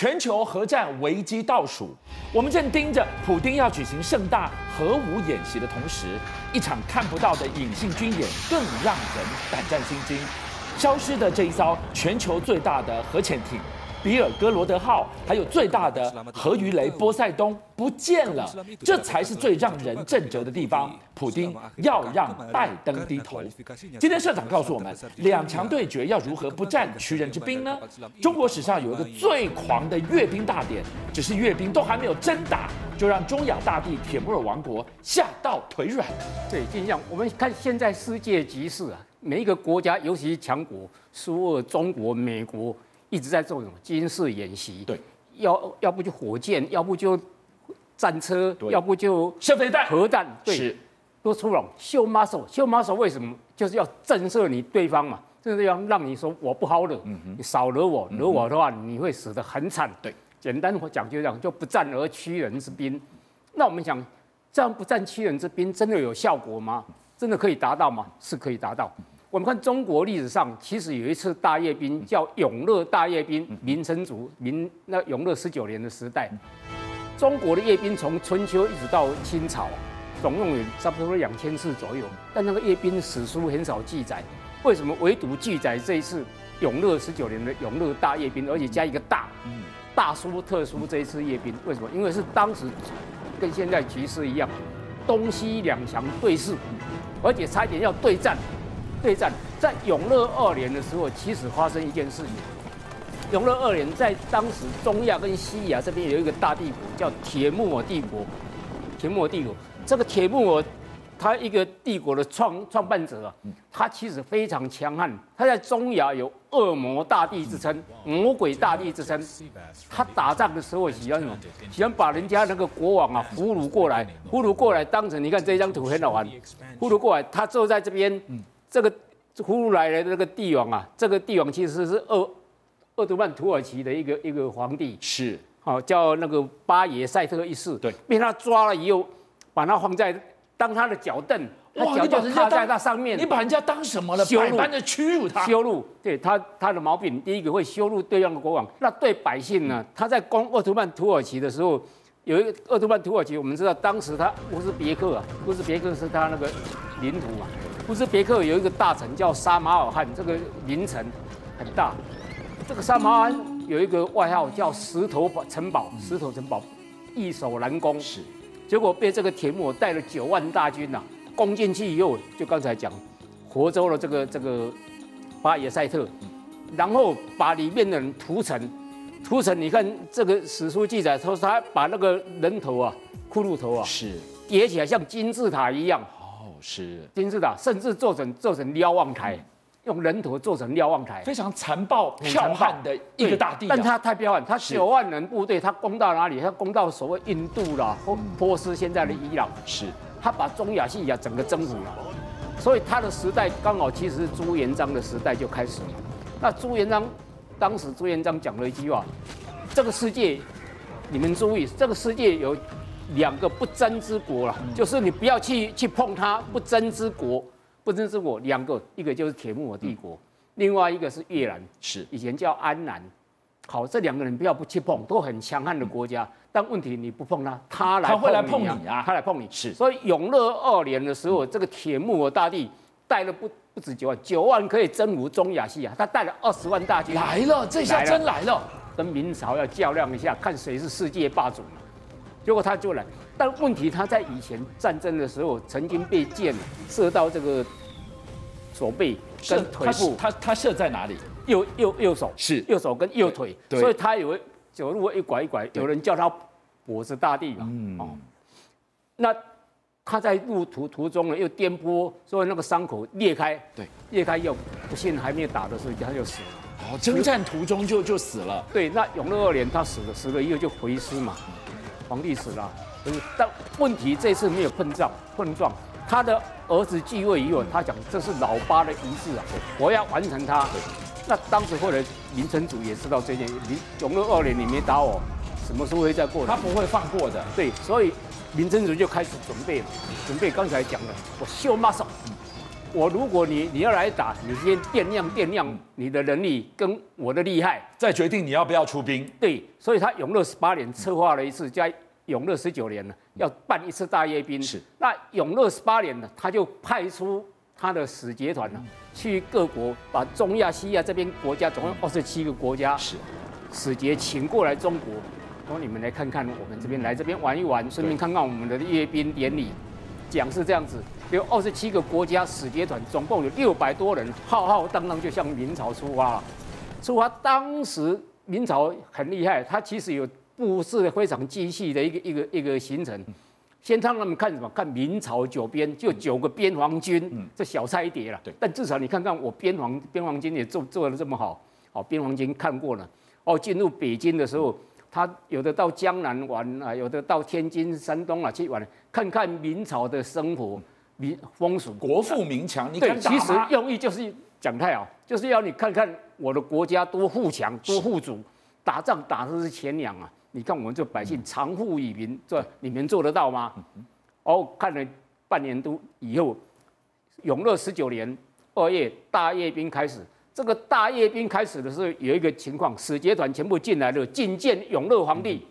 全球核战危机倒数，我们正盯着普丁要举行盛大核武演习的同时，一场看不到的隐性军演更让人胆战心惊。消失的这一艘全球最大的核潜艇。比尔哥罗德号，还有最大的核鱼雷波塞冬不见了，这才是最让人震折的地方。普丁要让拜登低头。今天社长告诉我们，两强对决要如何不战屈人之兵呢？中国史上有一个最狂的阅兵大典，只是阅兵都还没有真打，就让中亚大地铁木尔王国吓到腿软。对，就像我们看现在世界局势啊，每一个国家，尤其是强国，苏俄、中国、美国。一直在做什么军事演习？对，要要不就火箭，要不就战车，要不就射飞弹、核弹，对，是都出笼。秀 muscle，秀 muscle 为什么？就是要震慑你对方嘛，就是要让你说我不好惹，嗯、你少惹我，惹我的话你会死得很惨。对，简单讲就这样，就不战而屈人之兵。那我们想，这样不战屈人之兵真的有效果吗？真的可以达到吗？是可以达到。我们看中国历史上，其实有一次大阅兵，叫永乐大阅兵，明成祖明那永乐十九年的时代，中国的阅兵从春秋一直到清朝，总共有差不多两千次左右。但那个阅兵史书很少记载，为什么唯独记载这一次永乐十九年的永乐大阅兵，而且加一个大，大书特书这一次阅兵？为什么？因为是当时跟现在局势一样，东西两强对峙，而且差一点要对战。对战在永乐二年的时候，其实发生一件事情。永乐二年，在当时中亚跟西亚这边有一个大帝国，叫铁木尔帝国。铁木尔帝国，这个铁木尔，他一个帝国的创创办者啊，他其实非常强悍。他在中亚有恶魔大帝之称，魔鬼大帝之称。他打仗的时候喜欢什么？喜欢把人家那个国王啊俘虏过来，俘虏过来当成你看这张图很好玩，俘虏过来，他坐在这边。这个俘虏来的那个帝王啊，这个帝王其实是鄂鄂图曼土耳其的一个一个皇帝，是，好叫那个巴耶塞特一世，对，被他抓了以后，把他放在当他的脚凳，他脚就踏在他上面，你把人家当什么了？羞屈辱。他，羞辱，对他他的毛病，第一个会羞辱对方的国王，那对百姓呢？他在攻鄂图曼土耳其的时候，有一个鄂图曼土耳其，我们知道当时他乌兹别克啊，乌兹别克是他那个领土嘛。乌兹别克有一个大城叫沙马尔罕，这个名城很大。这个沙马尔汗有一个外号叫石头城堡，石头城堡易守难攻。是，结果被这个铁木尔带了九万大军呐、啊，攻进去以后，就刚才讲，活捉了这个这个巴耶赛特，然后把里面的人屠城，屠城。你看这个史书记载说，他把那个人头啊，骷髅头啊，是叠起来像金字塔一样。是金字塔，甚至做成做成瞭望台，用人头做成瞭望台，非常残暴剽悍的一个大地、啊。但他太彪悍，他九万人部队，他攻到哪里？他攻到所谓印度啦，波波斯现在的伊朗。是，他把中亚、西亚整个征服了。所以他的时代刚好其实是朱元璋的时代就开始了。那朱元璋当时朱元璋讲了一句话：这个世界，你们注意，这个世界有。两个不争之国了，就是你不要去去碰它，不争之国，不争之国两个，一个就是铁木尔帝国，另外一个是越南，是。以前叫安南。好，这两个人不要不去碰，都很强悍的国家，但问题你不碰它，它来碰你，啊，他会来碰你啊，他来碰你。是，所以永乐二年的时候，这个铁木尔大帝带了不不止九万，九万可以征服中亚西亚，他带了二十万大军。来了，这下真来了，跟明朝要较量一下，看谁是世界霸主。结果他就来，但问题他在以前战争的时候曾经被箭射到这个手背跟腿部，他他射在哪里？右右右手是右手跟右腿，所以他以为走路一拐一拐，有人叫他脖子大帝嘛。嗯哦，那他在路途途中呢又颠簸，所以那个伤口裂开，对，裂开又不幸还没有打的时候他就死了。哦，征战途中就就死了。对，那永乐二年他死了，死了以后就回师嘛。皇帝死了，但问题这次没有碰撞碰撞，他的儿子继位以后，他讲这是老八的遗志啊，我要完成他。那当时后来明成祖也知道这件，你永乐二年你没打我，什么时候会再过来？他不会放过的。对，所以明成祖就开始准备了，准备刚才讲的，我秀 muscle，我如果你你要来打，你先掂量掂量你的能力跟我的厉害，再决定你要不要出兵。对，所以他永乐十八年策划了一次，在永乐十九年呢，要办一次大阅兵。是，那永乐十八年呢，他就派出他的使节团呢，去各国，把中亚、西亚这边国家总共二十七个国家是使节请过来中国，说你们来看看我们这边，来这边玩一玩，顺便看看我们的阅兵典礼。讲是这样子，有二十七个国家使节团，总共有六百多人，浩浩荡荡就向明朝出发了。出发当时明朝很厉害，他其实有布置非常精细的一个一个一个行程。先让他们看什么？看明朝九边，就九个边防军，这小菜一碟了。对，但至少你看看我边防边防军也做做的这么好，好边防军看过了。哦，进入北京的时候。他有的到江南玩啊，有的到天津、山东啊去玩，看看明朝的生活、民风俗。国富民强，你对，其实用意就是讲太好，就是要你看看我的国家多富强、多富足，打仗打的是钱粮啊！你看我们这百姓长富于民，这你们做得到吗？哦，看了半年多以后，永乐十九年二月大阅兵开始。这个大阅兵开始的时候，有一个情况，使节团全部进来了，觐见永乐皇帝。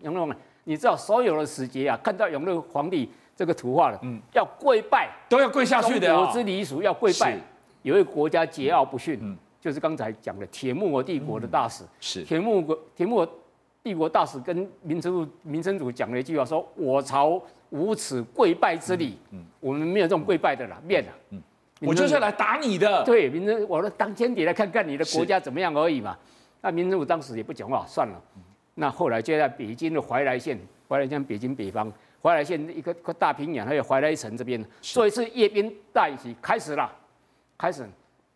永乐皇帝，你知道所有的使节啊，看到永乐皇帝这个图画了，嗯，要跪拜，都要跪下去的。中国之礼俗要跪拜。有一个国家桀骜不驯，嗯，就是刚才讲的铁木尔帝国的大使，是。铁木尔铁木尔帝国大使跟明成祖明成祖讲了一句话，说我朝无此跪拜之礼，嗯，我们没有这种跪拜的了，面了，嗯。我就是来打你的。对，明成，我说当间谍来看看你的国家怎么样而已嘛。那民政府当时也不讲话，算了。那后来就在北京的怀来县，怀来县北京北方，怀来县一个个大平原，还有怀来城这边，做一次阅兵大演习开始了。开始，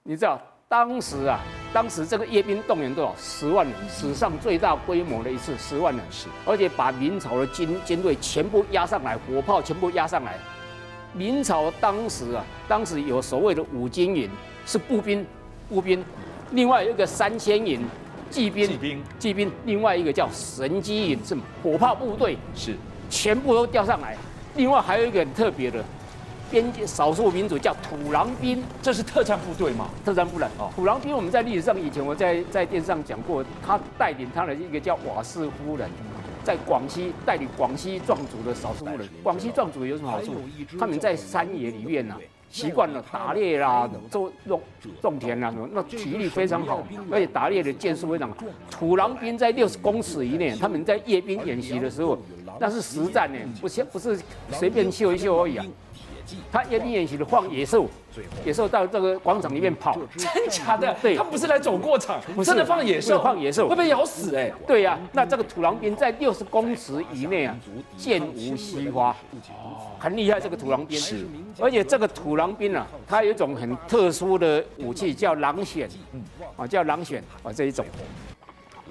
你知道当时啊，当时这个阅兵动员多少？十万人，史上最大规模的一次，十万人是，而且把明朝的军军队全部压上来，火炮全部压上来。明朝当时啊，当时有所谓的五金营，是步兵，步兵，另外有一个三千营，骑兵，骑兵，骑兵，另外一个叫神机营，是火炮部队，是，全部都调上来。另外还有一个很特别的，边界少数民族叫土狼兵，这是特战部队嘛？特战部队哦，土狼兵我们在历史上以前我在在电视上讲过，他带领他的一个叫瓦氏夫人。在广西代理广西壮族的少数人，广西壮族有什么好处？他们在山野里面呢、啊，习惯了打猎啦、种种种田啦，那体力非常好，而且打猎的箭术非常好。土狼兵在六十公尺以内，他们在阅兵演习的时候，那是实战呢，不是不是随便秀一秀而已啊。他阅兵演习的放野兽，野兽到这个广场里面跑，真假的？对，他不是来走过场，真的放野兽，放野兽？会被咬死？哎。对呀、啊，那这个土狼兵在六十公尺以内啊，箭无虚发，很厉害。这个土狼兵是，而且这个土狼兵啊，它有一种很特殊的武器，叫狼癣，啊，叫狼癣啊，这一种。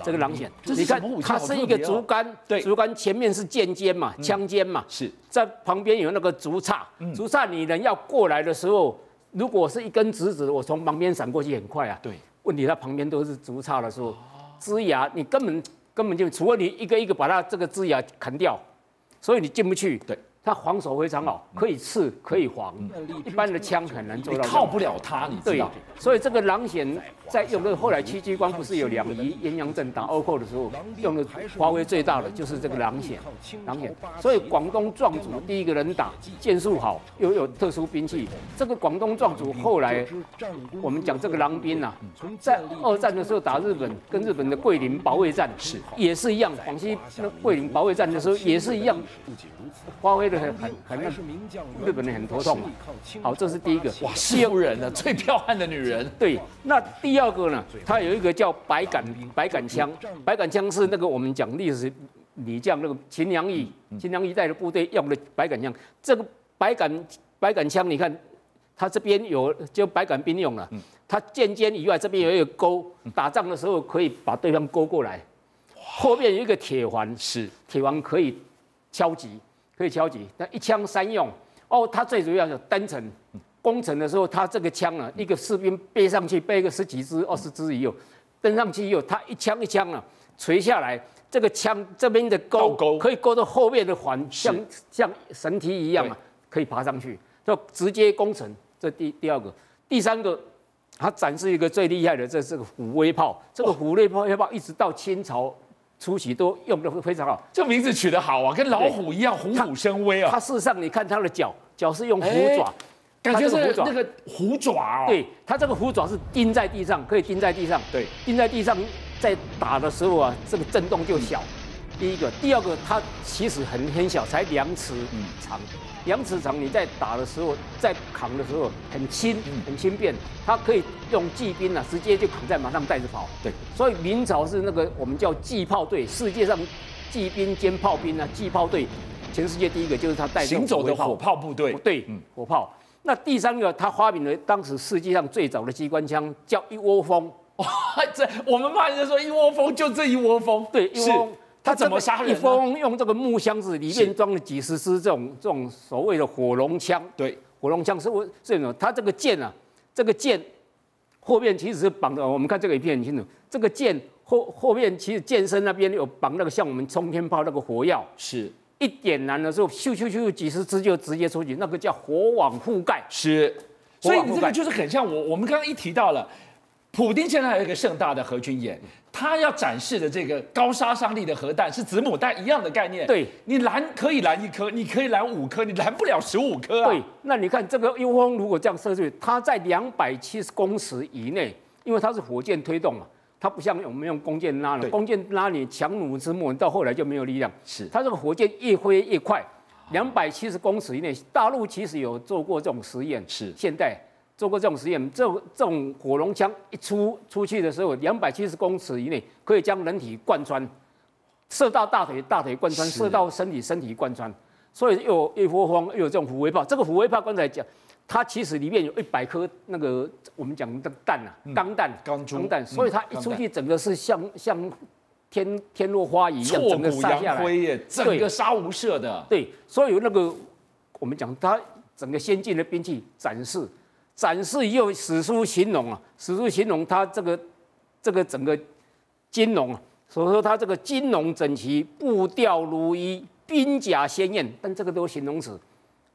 这个狼筅，你看它是一个竹竿，对，竹竿前面是剑尖嘛，枪尖嘛，是。在旁边有那个竹叉，竹叉你人要过来的时候，如果是一根直直，我从旁边闪过去很快啊。对，问题它旁边都是竹叉的时候，枝芽你根本根本就，除了你一个一个把它这个枝芽砍掉，所以你进不去。对。它防守非常好，可以刺，可以防，一般的枪很难做到。靠不了他，你知道。对，所以这个狼筅在用的后来戚继光不是有两仪鸳鸯阵打倭寇的时候，用的华为最大的就是这个狼筅。狼筅，所以广东壮族第一个人打，剑术好，又有特殊兵器。这个广东壮族后来，我们讲这个狼兵啊，在二战的时候打日本，跟日本的桂林保卫战是也是一样，广西那桂林保卫战的时候也是一样，发挥。很很很那日本人很头痛嘛。好，这是第一个。哇，西洋人呢，最彪悍的女人。对，那第二个呢？她有一个叫百杆百杆枪，百杆枪是那个我们讲历史女将那个秦良义，秦良义带的部队用的百杆枪。这个百杆百杆枪，你看它这边有就百杆兵用了，它剑尖以外这边有一个钩，打仗的时候可以把对方勾过来。后面有一个铁环，是铁环可以敲击。可以敲击，那一枪三用哦。它最主要是登城攻城的时候，它这个枪啊，一个士兵背上去背个十几支、二十支以后，登上去以后，它一枪一枪啊垂下来，这个枪这边的钩可以勾到后面的环，像像绳梯一样啊，可以爬上去，就直接攻城。这第第二个，第三个，他展示一个最厉害的，这是个虎威炮。这个虎威炮，炮一直到清朝初期都用的非常好。这名字取得好啊，跟老虎一样，虎虎生威啊。它事实上，你看它的脚，脚是用虎爪，感觉是那个虎爪哦。对，它这个虎爪是钉在地上，可以钉在地上。对，钉在地上，在打的时候啊，这个震动就小。第一个，第二个，它其实很很小，才两尺长。两尺长，你在打的时候，在扛的时候很轻，很轻便。它可以用骑兵啊，直接就扛在马上带着跑。对，所以明朝是那个我们叫骑炮队，世界上骑兵兼炮兵啊，骑炮队，全世界第一个就是他带行走的火炮部队。对，嗯，火炮。那第三个，他发明了当时世界上最早的机关枪，叫一窝蜂。哇，这我们骂人家说一窝蜂，就这一窝蜂。对，一窝蜂。他怎么杀人？一封用这个木箱子，里面装了几十支这种这种所谓的火龙枪。对，火龙枪是我是什么？它这个箭啊，这个箭后面其实是绑的。我们看这个影片很清楚，这个箭后后面其实箭身那边有绑那个像我们冲天炮那个火药，是一点燃的时候，咻咻咻，几十支就直接出去，那个叫火网覆盖。是，所以你这个就是很像我我们刚刚一提到了。普丁现在还有一个盛大的核军演，他要展示的这个高杀伤力的核弹是子母弹一样的概念。对，你拦可以拦一颗，你可以拦五颗，你拦不了十五颗啊。对，那你看这个一窝蜂如果这样射出去，它在两百七十公尺以内，因为它是火箭推动嘛，它不像我们用弓箭拉了，弓箭拉你强弩之末，到后来就没有力量。是，它这个火箭越挥越快，两百七十公尺以内，大陆其实有做过这种实验。是，现代。做过这种实验，这这种火龙枪一出出去的时候，两百七十公尺以内可以将人体贯穿，射到大腿，大腿贯穿；射到身体，身体贯穿。所以又有一窝蜂，又有这种虎威炮。这个虎威炮刚才讲，它其实里面有一百颗那个我们讲的弹啊，钢弹、钢弹、钢弹。所以它一出去，整个是像像天天落花一样，整个杀下来，整个杀无赦的。对，所以那个我们讲它整个先进的兵器展示。展示又，史书形容啊，史书形容它这个这个整个金龙啊，所以说它这个金龙整齐，步调如一，兵甲鲜艳。但这个都是形容词，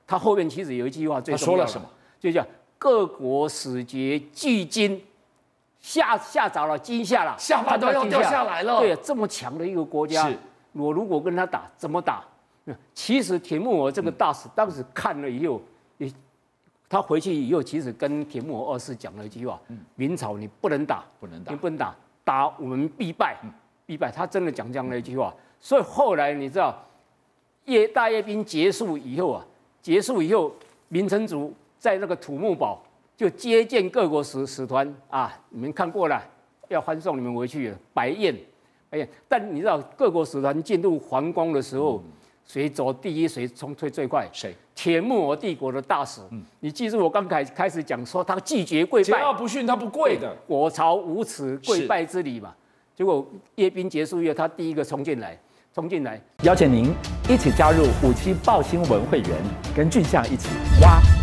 它后面其实有一句话最重要，他说了什么？就叫各国使节聚金，吓吓着了，惊吓了，下巴都要掉下来了。对啊，这么强的一个国家，我如果跟他打，怎么打？其实铁木尔这个大使当时看了以后，也。他回去以后，其实跟铁木儿二世讲了一句话：“明朝你不能打，不能打，你不能打，打我们必败，必败。”他真的讲这样的一句话。所以后来你知道，叶大阅兵结束以后啊，结束以后，明成祖在那个土木堡就接见各国使使团啊，你们看过了，要欢送你们回去了，摆宴，白宴。但你知道，各国使团进入皇宫的时候。嗯谁走第一，谁冲退最快？谁？铁木尔帝国的大使。嗯，你记住我刚开开始讲说，他拒绝跪拜，桀骜不驯，他不跪的。我朝无耻跪拜之礼嘛。结果阅兵结束以后，他第一个冲进来，冲进来，邀请您一起加入五七报新闻会员，跟俊相一起挖真。